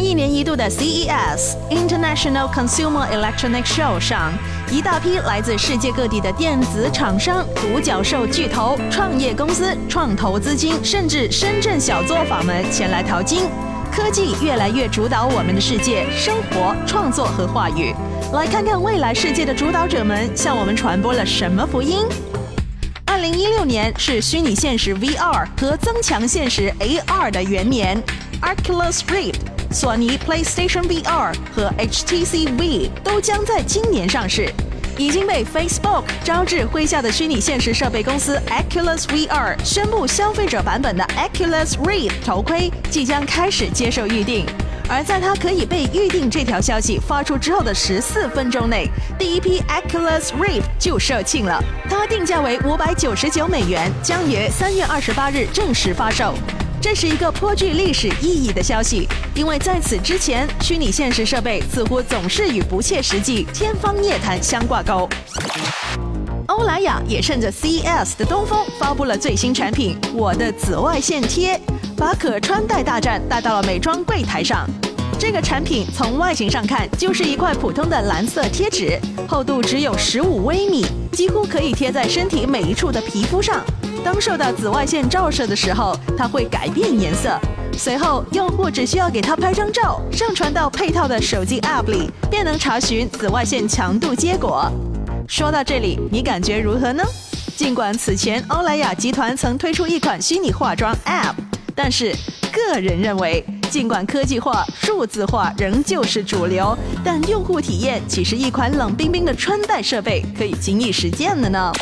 一年一度的 CES International Consumer Electronics Show 上，一大批来自世界各地的电子厂商、独角兽巨头、创业公司、创投资金，甚至深圳小作坊们前来淘金。科技越来越主导我们的世界、生活、创作和话语。来看看未来世界的主导者们向我们传播了什么福音。二零一六年是虚拟现实 VR 和增强现实 AR 的元年，Oculus Rift。索尼 PlayStation VR 和 HTC V 都将在今年上市。已经被 Facebook 招致麾下的虚拟现实设备公司 Oculus VR 宣布，消费者版本的 Oculus Rift 头盔即将开始接受预定。而在它可以被预定这条消息发出之后的十四分钟内，第一批 Oculus Rift 就售罄了。它定价为五百九十九美元，将于三月二十八日正式发售。这是一个颇具历史意义的消息，因为在此之前，虚拟现实设备似乎总是与不切实际、天方夜谭相挂钩。欧莱雅也趁着 CES 的东风，发布了最新产品——我的紫外线贴，把可穿戴大战带到了美妆柜台上。这个产品从外形上看，就是一块普通的蓝色贴纸，厚度只有十五微米，几乎可以贴在身体每一处的皮肤上。当受到紫外线照射的时候，它会改变颜色。随后，用户只需要给它拍张照，上传到配套的手机 App 里，便能查询紫外线强度结果。说到这里，你感觉如何呢？尽管此前欧莱雅集团曾推出一款虚拟化妆 App，但是个人认为，尽管科技化、数字化仍旧是主流，但用户体验岂是一款冷冰冰的穿戴设备可以轻易实践的呢。